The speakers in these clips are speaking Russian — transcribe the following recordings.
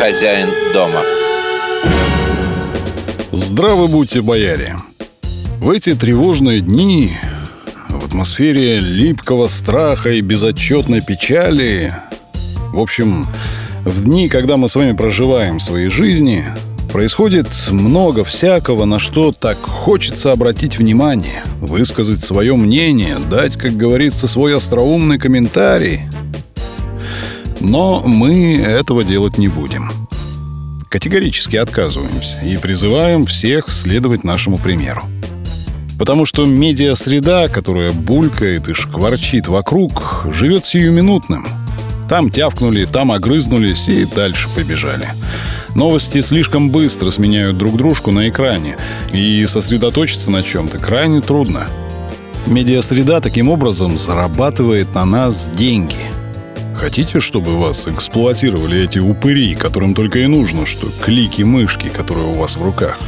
хозяин дома. Здравы будьте, бояре! В эти тревожные дни, в атмосфере липкого страха и безотчетной печали, в общем, в дни, когда мы с вами проживаем свои жизни, происходит много всякого, на что так хочется обратить внимание, высказать свое мнение, дать, как говорится, свой остроумный комментарий. Но мы этого делать не будем. Категорически отказываемся и призываем всех следовать нашему примеру. Потому что медиа-среда, которая булькает и шкварчит вокруг, живет сиюминутным – там тявкнули, там огрызнулись и дальше побежали. Новости слишком быстро сменяют друг дружку на экране, и сосредоточиться на чем-то крайне трудно. Медиасреда таким образом зарабатывает на нас деньги. Хотите, чтобы вас эксплуатировали эти упыри, которым только и нужно, что клики мышки, которые у вас в руках?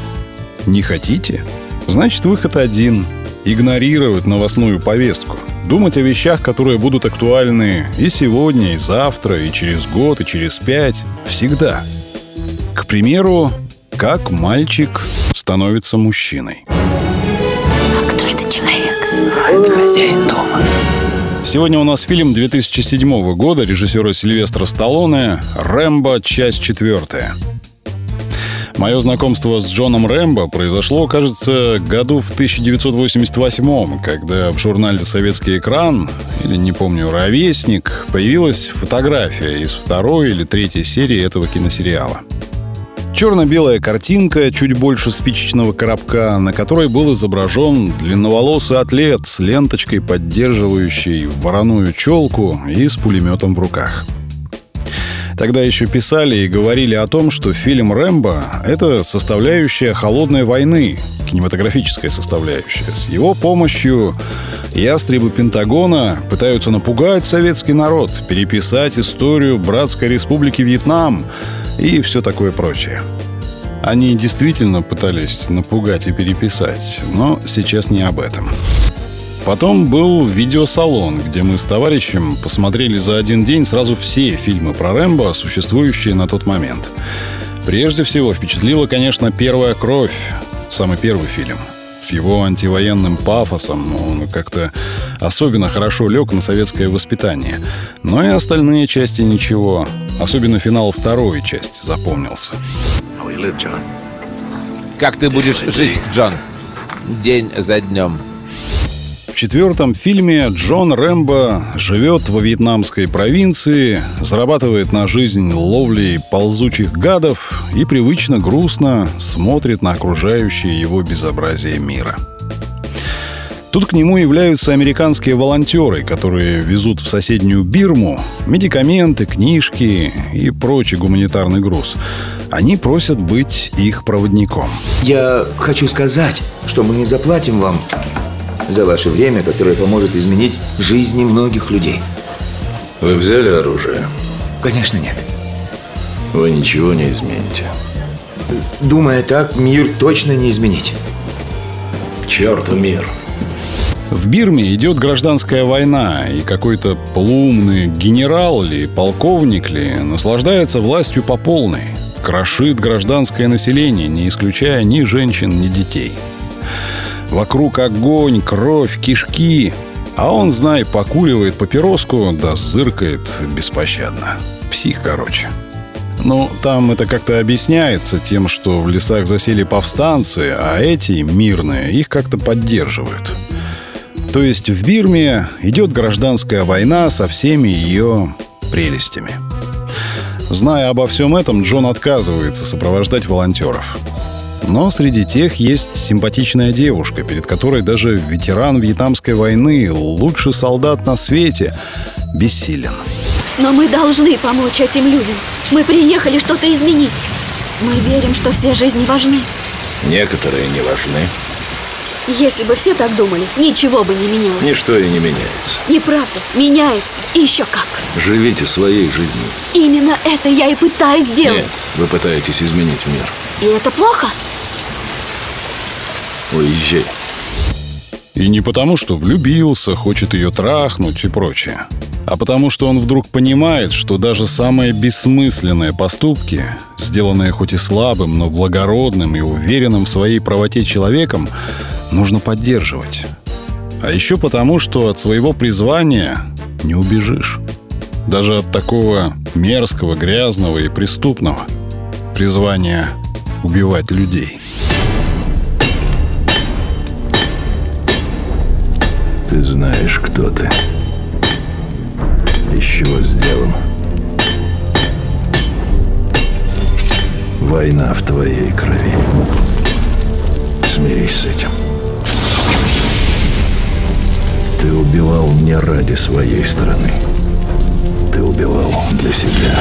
Не хотите? Значит, выход один – игнорировать новостную повестку – Думать о вещах, которые будут актуальны и сегодня, и завтра, и через год, и через пять. Всегда. К примеру, как мальчик становится мужчиной. А кто этот человек? Это хозяин дома. Сегодня у нас фильм 2007 года режиссера Сильвестра Сталлоне «Рэмбо. Часть четвертая». Мое знакомство с Джоном Рэмбо произошло, кажется, году в 1988 когда в журнале «Советский экран», или, не помню, «Ровесник», появилась фотография из второй или третьей серии этого киносериала. Черно-белая картинка, чуть больше спичечного коробка, на которой был изображен длинноволосый атлет с ленточкой, поддерживающей вороную челку и с пулеметом в руках – Тогда еще писали и говорили о том, что фильм «Рэмбо» — это составляющая холодной войны, кинематографическая составляющая. С его помощью ястребы Пентагона пытаются напугать советский народ, переписать историю Братской Республики Вьетнам и все такое прочее. Они действительно пытались напугать и переписать, но сейчас не об этом. Потом был видеосалон, где мы с товарищем посмотрели за один день сразу все фильмы про Рэмбо, существующие на тот момент. Прежде всего впечатлила, конечно, «Первая кровь», самый первый фильм. С его антивоенным пафосом он как-то особенно хорошо лег на советское воспитание. Но и остальные части ничего. Особенно финал второй части запомнился. Как ты будешь жить, Джон? День за днем четвертом фильме Джон Рэмбо живет во вьетнамской провинции, зарабатывает на жизнь ловлей ползучих гадов и привычно грустно смотрит на окружающее его безобразие мира. Тут к нему являются американские волонтеры, которые везут в соседнюю Бирму медикаменты, книжки и прочий гуманитарный груз. Они просят быть их проводником. Я хочу сказать, что мы не заплатим вам за ваше время, которое поможет изменить жизни многих людей. Вы взяли оружие? Конечно, нет. Вы ничего не измените. Думая так, мир точно не изменить. К черту мир. В Бирме идет гражданская война, и какой-то полуумный генерал ли, полковник ли наслаждается властью по полной. Крошит гражданское население, не исключая ни женщин, ни детей. Вокруг огонь, кровь, кишки. А он, знай, покуривает папироску, да зыркает беспощадно. Псих, короче. Ну, там это как-то объясняется тем, что в лесах засели повстанцы, а эти, мирные, их как-то поддерживают. То есть в Бирме идет гражданская война со всеми ее прелестями. Зная обо всем этом, Джон отказывается сопровождать волонтеров. Но среди тех есть симпатичная девушка, перед которой даже ветеран Вьетнамской войны, лучший солдат на свете, бессилен. Но мы должны помочь этим людям. Мы приехали что-то изменить. Мы верим, что все жизни важны. Некоторые не важны. Если бы все так думали, ничего бы не менялось. Ничто и не меняется. Неправда. Меняется. И еще как. Живите своей жизнью. Именно это я и пытаюсь сделать. Нет, вы пытаетесь изменить мир. И это плохо? Уезжай. И не потому, что влюбился, хочет ее трахнуть и прочее, а потому что он вдруг понимает, что даже самые бессмысленные поступки, сделанные хоть и слабым, но благородным и уверенным в своей правоте человеком, нужно поддерживать. А еще потому, что от своего призвания не убежишь. Даже от такого мерзкого, грязного и преступного призвания убивать людей. Ты знаешь, кто ты. Из чего сделан. Война в твоей крови. Смирись с этим. Ты убивал не ради своей страны. Ты убивал для себя.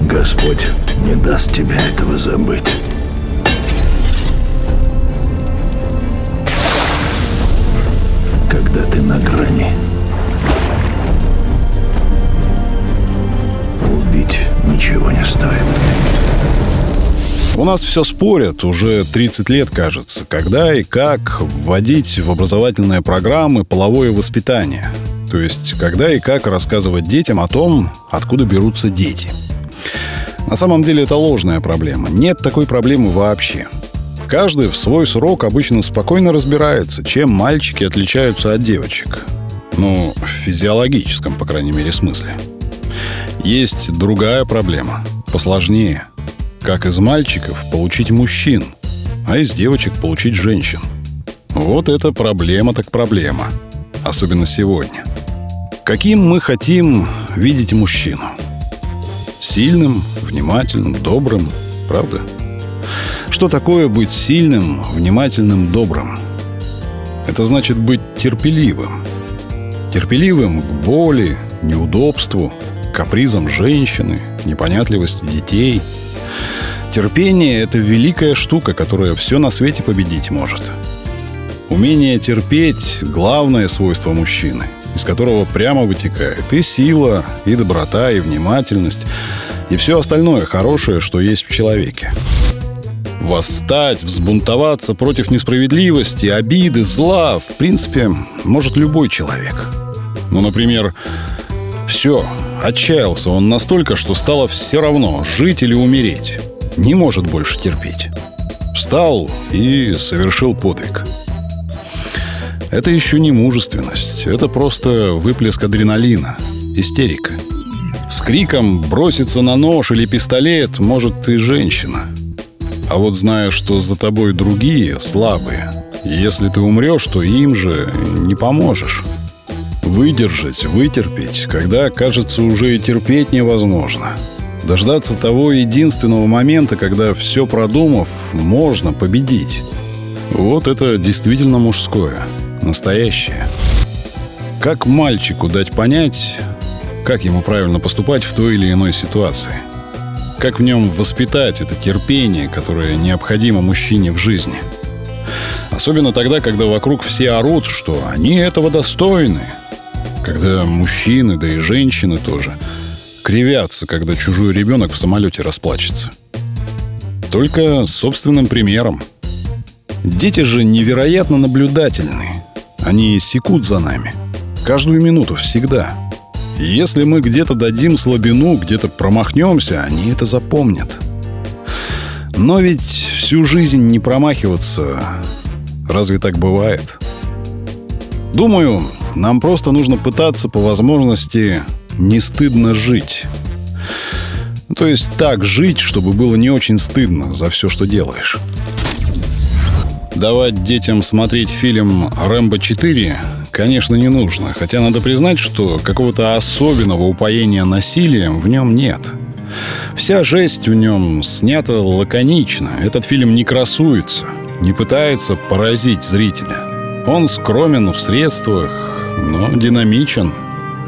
Господь не даст тебе этого забыть. Когда ты на грани. Убить ничего не стоит. У нас все спорят уже 30 лет, кажется, когда и как вводить в образовательные программы половое воспитание. То есть, когда и как рассказывать детям о том, откуда берутся дети. На самом деле это ложная проблема. Нет такой проблемы вообще. Каждый в свой срок обычно спокойно разбирается, чем мальчики отличаются от девочек. Ну, в физиологическом, по крайней мере, смысле. Есть другая проблема, посложнее. Как из мальчиков получить мужчин, а из девочек получить женщин. Вот это проблема так проблема. Особенно сегодня. Каким мы хотим видеть мужчину? Сильным, внимательным, добрым, правда? Что такое быть сильным, внимательным, добрым? Это значит быть терпеливым. Терпеливым к боли, неудобству, капризам женщины, непонятливости детей. Терпение — это великая штука, которая все на свете победить может. Умение терпеть — главное свойство мужчины, из которого прямо вытекает и сила, и доброта, и внимательность, и все остальное хорошее, что есть в человеке. Восстать, взбунтоваться против несправедливости, обиды, зла, в принципе, может любой человек. Ну, например, все, отчаялся он настолько, что стало все равно, жить или умереть. Не может больше терпеть. Встал и совершил подвиг. Это еще не мужественность, это просто выплеск адреналина, истерика. С криком броситься на нож или пистолет может и женщина – а вот зная, что за тобой другие, слабые, если ты умрешь, то им же не поможешь. Выдержать, вытерпеть, когда, кажется, уже и терпеть невозможно. Дождаться того единственного момента, когда все продумав, можно победить. Вот это действительно мужское, настоящее. Как мальчику дать понять, как ему правильно поступать в той или иной ситуации – как в нем воспитать это терпение, которое необходимо мужчине в жизни? Особенно тогда, когда вокруг все орут, что они этого достойны. Когда мужчины, да и женщины тоже, кривятся, когда чужой ребенок в самолете расплачется. Только собственным примером. Дети же невероятно наблюдательны. Они секут за нами. Каждую минуту, всегда. Если мы где-то дадим слабину, где-то промахнемся, они это запомнят. Но ведь всю жизнь не промахиваться, разве так бывает? Думаю, нам просто нужно пытаться по возможности не стыдно жить. То есть так жить, чтобы было не очень стыдно за все, что делаешь. Давать детям смотреть фильм «Рэмбо 4» конечно, не нужно, хотя надо признать, что какого-то особенного упоения насилием в нем нет. Вся жесть в нем снята лаконично. Этот фильм не красуется, не пытается поразить зрителя. Он скромен в средствах, но динамичен.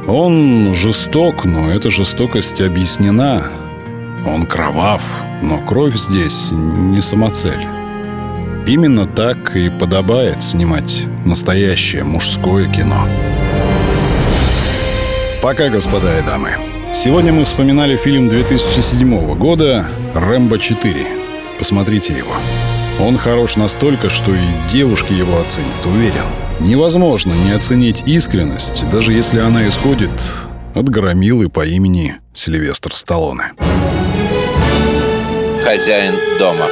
Он жесток, но эта жестокость объяснена. Он кровав, но кровь здесь не самоцель. Именно так и подобает снимать настоящее мужское кино. Пока, господа и дамы. Сегодня мы вспоминали фильм 2007 года «Рэмбо 4». Посмотрите его. Он хорош настолько, что и девушки его оценят, уверен. Невозможно не оценить искренность, даже если она исходит от громилы по имени Сильвестр Сталлоне. Хозяин дома.